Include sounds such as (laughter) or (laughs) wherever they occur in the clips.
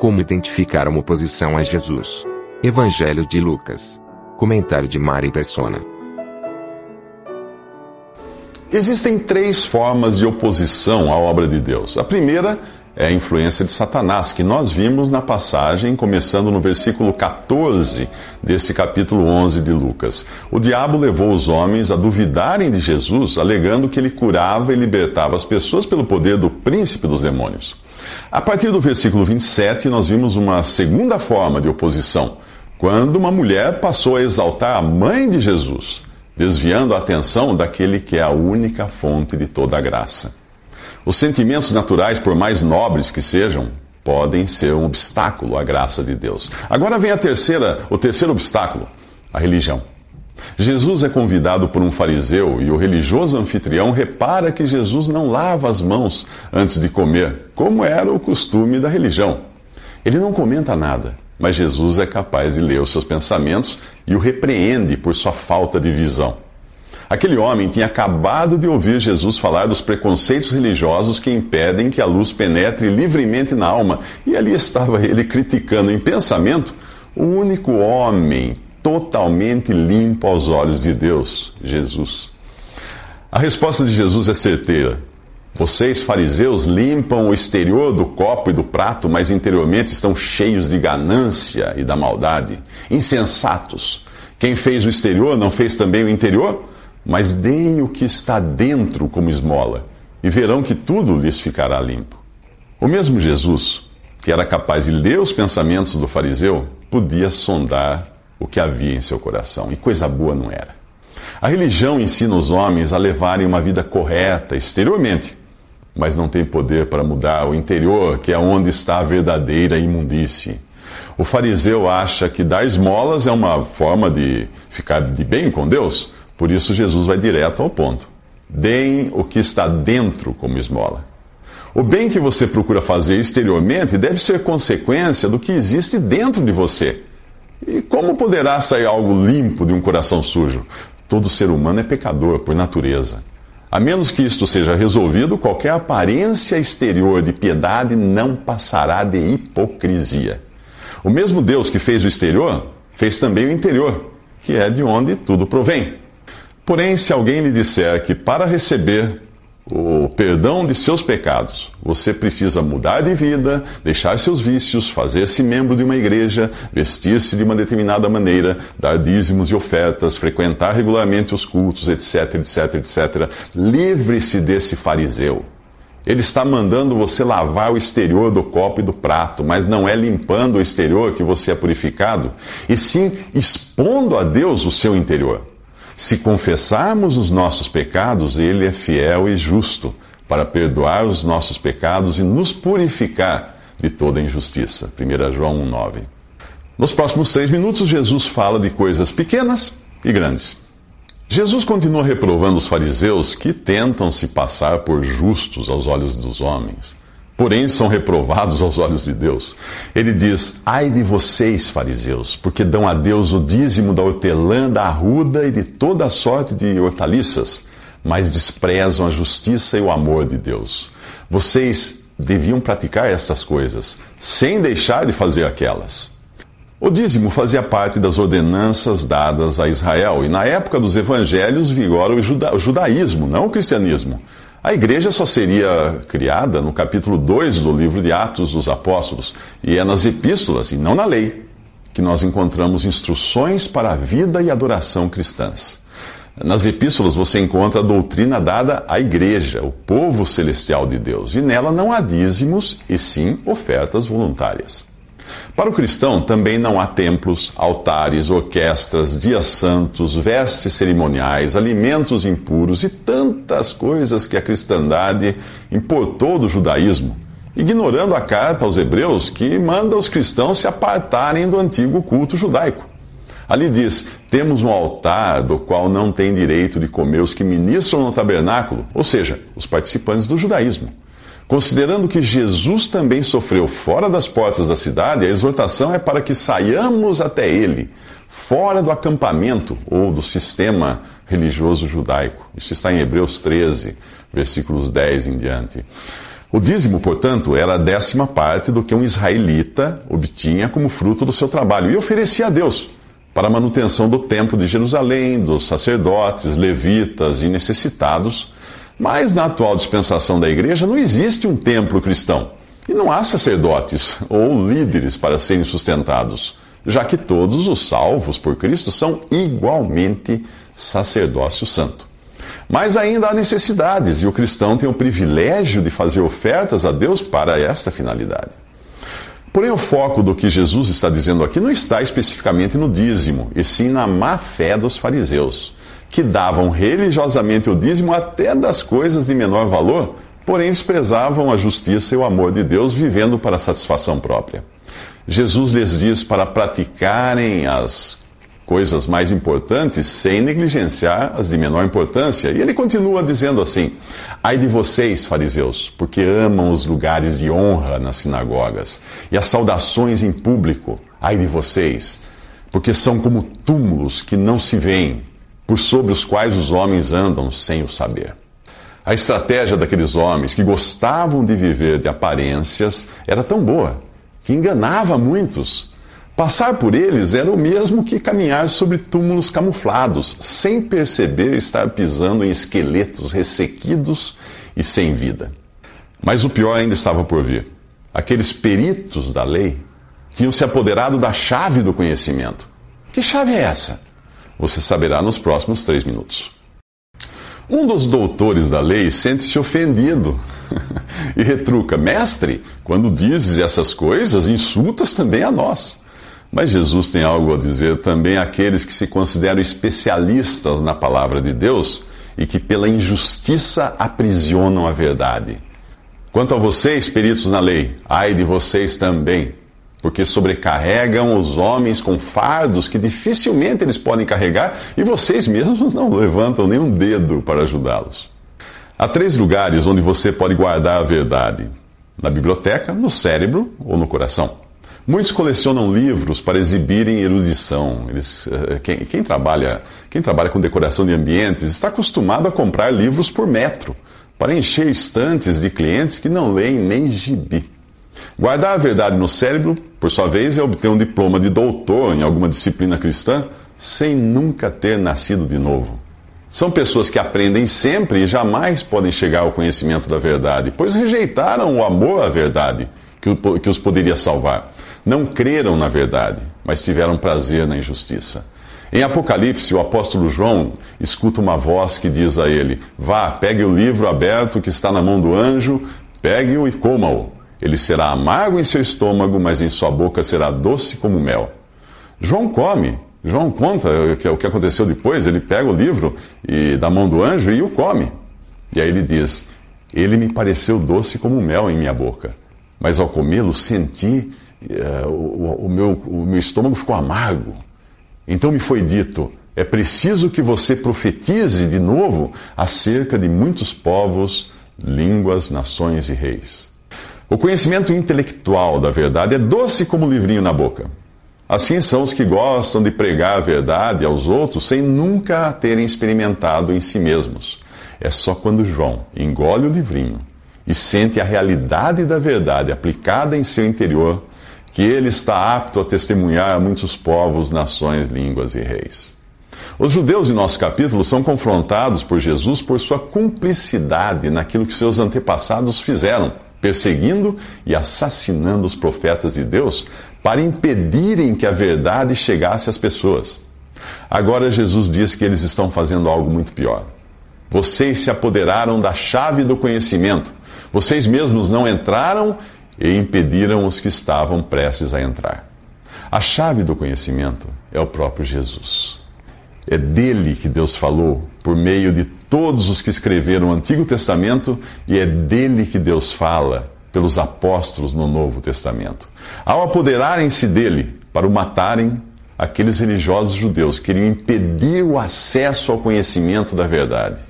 Como identificar uma oposição a Jesus? Evangelho de Lucas. Comentário de Mari Persona. Existem três formas de oposição à obra de Deus. A primeira é a influência de Satanás, que nós vimos na passagem, começando no versículo 14 desse capítulo 11 de Lucas. O diabo levou os homens a duvidarem de Jesus, alegando que ele curava e libertava as pessoas pelo poder do príncipe dos demônios. A partir do versículo 27, nós vimos uma segunda forma de oposição, quando uma mulher passou a exaltar a mãe de Jesus desviando a atenção daquele que é a única fonte de toda a graça. Os sentimentos naturais, por mais nobres que sejam, podem ser um obstáculo à graça de Deus. Agora vem a terceira, o terceiro obstáculo, a religião. Jesus é convidado por um fariseu e o religioso anfitrião repara que Jesus não lava as mãos antes de comer, como era o costume da religião. Ele não comenta nada, mas Jesus é capaz de ler os seus pensamentos e o repreende por sua falta de visão. Aquele homem tinha acabado de ouvir Jesus falar dos preconceitos religiosos que impedem que a luz penetre livremente na alma, e ali estava ele criticando em pensamento o único homem totalmente limpo aos olhos de Deus, Jesus. A resposta de Jesus é certeira. Vocês, fariseus, limpam o exterior do copo e do prato, mas interiormente estão cheios de ganância e da maldade. Insensatos. Quem fez o exterior não fez também o interior? Mas deem o que está dentro como esmola, e verão que tudo lhes ficará limpo. O mesmo Jesus, que era capaz de ler os pensamentos do fariseu, podia sondar o que havia em seu coração, e coisa boa não era. A religião ensina os homens a levarem uma vida correta exteriormente, mas não tem poder para mudar o interior, que é onde está a verdadeira imundície. O fariseu acha que dar esmolas é uma forma de ficar de bem com Deus, por isso Jesus vai direto ao ponto. Deem o que está dentro como esmola. O bem que você procura fazer exteriormente deve ser consequência do que existe dentro de você. E como poderá sair algo limpo de um coração sujo? Todo ser humano é pecador por natureza. A menos que isto seja resolvido, qualquer aparência exterior de piedade não passará de hipocrisia. O mesmo Deus que fez o exterior, fez também o interior, que é de onde tudo provém. Porém, se alguém lhe disser que para receber perdão de seus pecados. Você precisa mudar de vida, deixar seus vícios, fazer-se membro de uma igreja, vestir-se de uma determinada maneira, dar dízimos e ofertas, frequentar regularmente os cultos, etc, etc, etc. Livre-se desse fariseu. Ele está mandando você lavar o exterior do copo e do prato, mas não é limpando o exterior que você é purificado, e sim expondo a Deus o seu interior. Se confessarmos os nossos pecados, Ele é fiel e justo para perdoar os nossos pecados e nos purificar de toda injustiça. 1 João 1,9. Nos próximos três minutos, Jesus fala de coisas pequenas e grandes. Jesus continua reprovando os fariseus que tentam se passar por justos aos olhos dos homens porém são reprovados aos olhos de Deus. Ele diz: Ai de vocês, fariseus, porque dão a Deus o dízimo da hortelã, da arruda e de toda a sorte de hortaliças, mas desprezam a justiça e o amor de Deus. Vocês deviam praticar estas coisas, sem deixar de fazer aquelas. O dízimo fazia parte das ordenanças dadas a Israel, e na época dos evangelhos vigora o, o judaísmo, não o cristianismo. A igreja só seria criada no capítulo 2 do livro de Atos dos Apóstolos, e é nas epístolas, e não na lei, que nós encontramos instruções para a vida e adoração cristãs. Nas epístolas você encontra a doutrina dada à igreja, o povo celestial de Deus, e nela não há dízimos, e sim ofertas voluntárias. Para o cristão, também não há templos, altares, orquestras, dias santos, vestes cerimoniais, alimentos impuros e tantas coisas que a cristandade importou do judaísmo, ignorando a carta aos Hebreus que manda os cristãos se apartarem do antigo culto judaico. Ali diz: temos um altar do qual não tem direito de comer os que ministram no tabernáculo, ou seja, os participantes do judaísmo. Considerando que Jesus também sofreu fora das portas da cidade, a exortação é para que saiamos até ele, fora do acampamento ou do sistema religioso judaico. Isso está em Hebreus 13, versículos 10 em diante. O dízimo, portanto, era a décima parte do que um israelita obtinha como fruto do seu trabalho e oferecia a Deus para a manutenção do templo de Jerusalém, dos sacerdotes, levitas e necessitados mas na atual dispensação da igreja não existe um templo cristão. E não há sacerdotes ou líderes para serem sustentados, já que todos os salvos por Cristo são igualmente sacerdócio santo. Mas ainda há necessidades e o cristão tem o privilégio de fazer ofertas a Deus para esta finalidade. Porém, o foco do que Jesus está dizendo aqui não está especificamente no dízimo, e sim na má fé dos fariseus que davam religiosamente o dízimo até das coisas de menor valor, porém desprezavam a justiça e o amor de Deus, vivendo para satisfação própria. Jesus lhes diz para praticarem as coisas mais importantes sem negligenciar as de menor importância. E ele continua dizendo assim: Ai de vocês, fariseus, porque amam os lugares de honra nas sinagogas e as saudações em público. Ai de vocês, porque são como túmulos que não se veem por sobre os quais os homens andam sem o saber. A estratégia daqueles homens que gostavam de viver de aparências era tão boa que enganava muitos. Passar por eles era o mesmo que caminhar sobre túmulos camuflados, sem perceber estar pisando em esqueletos ressequidos e sem vida. Mas o pior ainda estava por vir. Aqueles peritos da lei tinham se apoderado da chave do conhecimento. Que chave é essa? Você saberá nos próximos três minutos. Um dos doutores da lei sente-se ofendido (laughs) e retruca: Mestre, quando dizes essas coisas, insultas também a nós. Mas Jesus tem algo a dizer também àqueles que se consideram especialistas na palavra de Deus e que, pela injustiça, aprisionam a verdade. Quanto a vocês, peritos na lei, ai de vocês também, porque sobrecarregam os homens com fardos que dificilmente eles podem carregar e vocês mesmos não levantam nenhum dedo para ajudá-los. Há três lugares onde você pode guardar a verdade: na biblioteca, no cérebro ou no coração. Muitos colecionam livros para exibirem erudição. Eles, eh, quem, quem, trabalha, quem trabalha com decoração de ambientes está acostumado a comprar livros por metro para encher estantes de clientes que não leem nem gibi. Guardar a verdade no cérebro, por sua vez, é obter um diploma de doutor em alguma disciplina cristã sem nunca ter nascido de novo. São pessoas que aprendem sempre e jamais podem chegar ao conhecimento da verdade, pois rejeitaram o amor à verdade que os poderia salvar. Não creram na verdade, mas tiveram prazer na injustiça. Em Apocalipse, o apóstolo João escuta uma voz que diz a ele: Vá, pegue o livro aberto que está na mão do anjo, pegue-o e coma-o. Ele será amargo em seu estômago, mas em sua boca será doce como mel. João come. João conta o que aconteceu depois. Ele pega o livro e, da mão do anjo e o come. E aí ele diz: Ele me pareceu doce como mel em minha boca, mas ao comê-lo senti uh, o, o, meu, o meu estômago ficou amargo. Então me foi dito: é preciso que você profetize de novo acerca de muitos povos, línguas, nações e reis. O conhecimento intelectual da verdade é doce como um livrinho na boca. Assim são os que gostam de pregar a verdade aos outros sem nunca a terem experimentado em si mesmos. É só quando João engole o livrinho e sente a realidade da verdade aplicada em seu interior que ele está apto a testemunhar a muitos povos, nações, línguas e reis. Os judeus em nosso capítulo são confrontados por Jesus por sua cumplicidade naquilo que seus antepassados fizeram perseguindo e assassinando os profetas de Deus para impedirem que a verdade chegasse às pessoas. Agora Jesus diz que eles estão fazendo algo muito pior. Vocês se apoderaram da chave do conhecimento. Vocês mesmos não entraram e impediram os que estavam prestes a entrar. A chave do conhecimento é o próprio Jesus. É dele que Deus falou por meio de todos os que escreveram o Antigo Testamento e é dele que Deus fala pelos apóstolos no Novo Testamento. Ao apoderarem-se dele para o matarem, aqueles religiosos judeus queriam impedir o acesso ao conhecimento da verdade.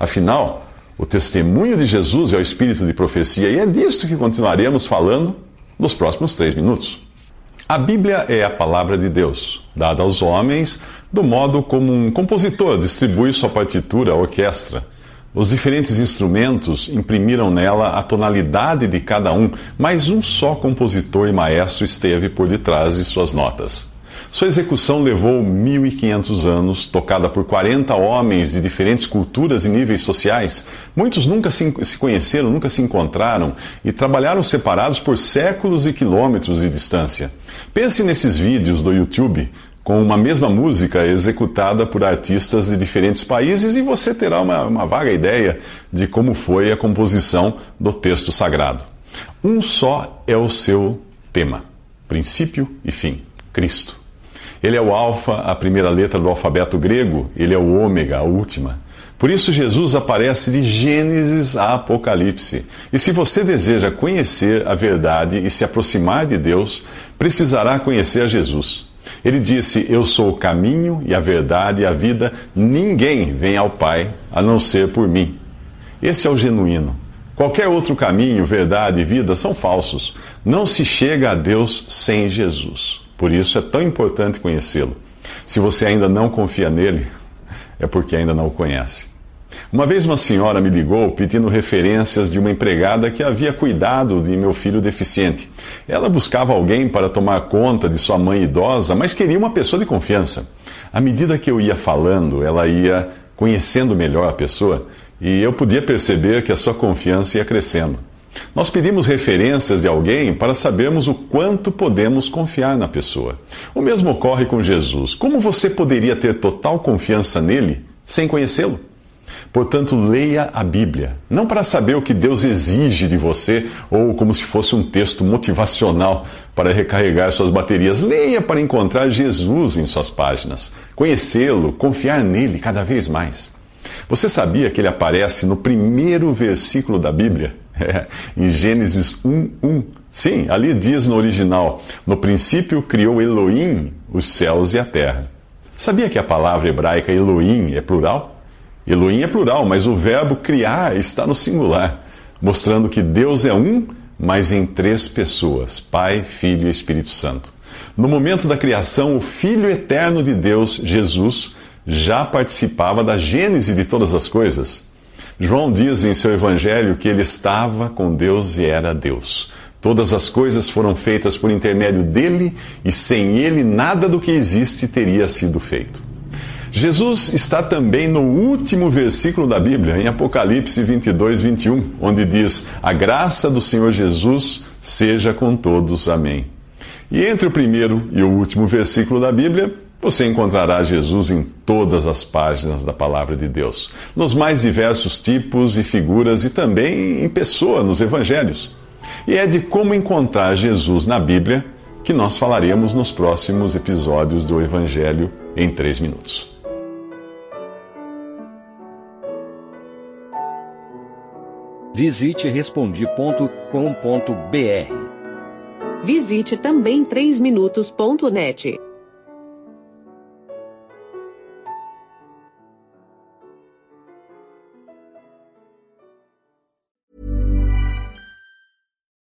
Afinal, o testemunho de Jesus é o espírito de profecia e é disto que continuaremos falando nos próximos três minutos. A Bíblia é a palavra de Deus, dada aos homens do modo como um compositor distribui sua partitura à orquestra. Os diferentes instrumentos imprimiram nela a tonalidade de cada um, mas um só compositor e maestro esteve por detrás de suas notas. Sua execução levou 1.500 anos, tocada por 40 homens de diferentes culturas e níveis sociais. Muitos nunca se conheceram, nunca se encontraram e trabalharam separados por séculos e quilômetros de distância. Pense nesses vídeos do YouTube com uma mesma música executada por artistas de diferentes países e você terá uma, uma vaga ideia de como foi a composição do texto sagrado. Um só é o seu tema: princípio e fim Cristo. Ele é o Alfa, a primeira letra do alfabeto grego, ele é o Ômega, a última. Por isso, Jesus aparece de Gênesis a Apocalipse. E se você deseja conhecer a verdade e se aproximar de Deus, precisará conhecer a Jesus. Ele disse: Eu sou o caminho e a verdade e a vida. Ninguém vem ao Pai a não ser por mim. Esse é o genuíno. Qualquer outro caminho, verdade e vida são falsos. Não se chega a Deus sem Jesus. Por isso é tão importante conhecê-lo. Se você ainda não confia nele, é porque ainda não o conhece. Uma vez uma senhora me ligou pedindo referências de uma empregada que havia cuidado de meu filho deficiente. Ela buscava alguém para tomar conta de sua mãe idosa, mas queria uma pessoa de confiança. À medida que eu ia falando, ela ia conhecendo melhor a pessoa e eu podia perceber que a sua confiança ia crescendo. Nós pedimos referências de alguém para sabermos o quanto podemos confiar na pessoa. O mesmo ocorre com Jesus. Como você poderia ter total confiança nele sem conhecê-lo? Portanto, leia a Bíblia, não para saber o que Deus exige de você ou como se fosse um texto motivacional para recarregar suas baterias. Leia para encontrar Jesus em suas páginas, conhecê-lo, confiar nele cada vez mais. Você sabia que ele aparece no primeiro versículo da Bíblia? (laughs) É, em Gênesis 1:1. Sim, ali diz no original: No princípio criou Elohim os céus e a terra. Sabia que a palavra hebraica Elohim é plural? Elohim é plural, mas o verbo criar está no singular, mostrando que Deus é um, mas em três pessoas: Pai, Filho e Espírito Santo. No momento da criação, o Filho eterno de Deus, Jesus, já participava da gênese de todas as coisas. João diz em seu evangelho que ele estava com Deus e era Deus. Todas as coisas foram feitas por intermédio dele e sem ele nada do que existe teria sido feito. Jesus está também no último versículo da Bíblia, em Apocalipse 22, 21, onde diz: A graça do Senhor Jesus seja com todos. Amém. E entre o primeiro e o último versículo da Bíblia, você encontrará Jesus em todas as páginas da Palavra de Deus, nos mais diversos tipos e figuras e também em pessoa nos Evangelhos. E é de como encontrar Jesus na Bíblia que nós falaremos nos próximos episódios do Evangelho em 3 minutos. Visite respondi.com.br. Visite também 3minutos.net.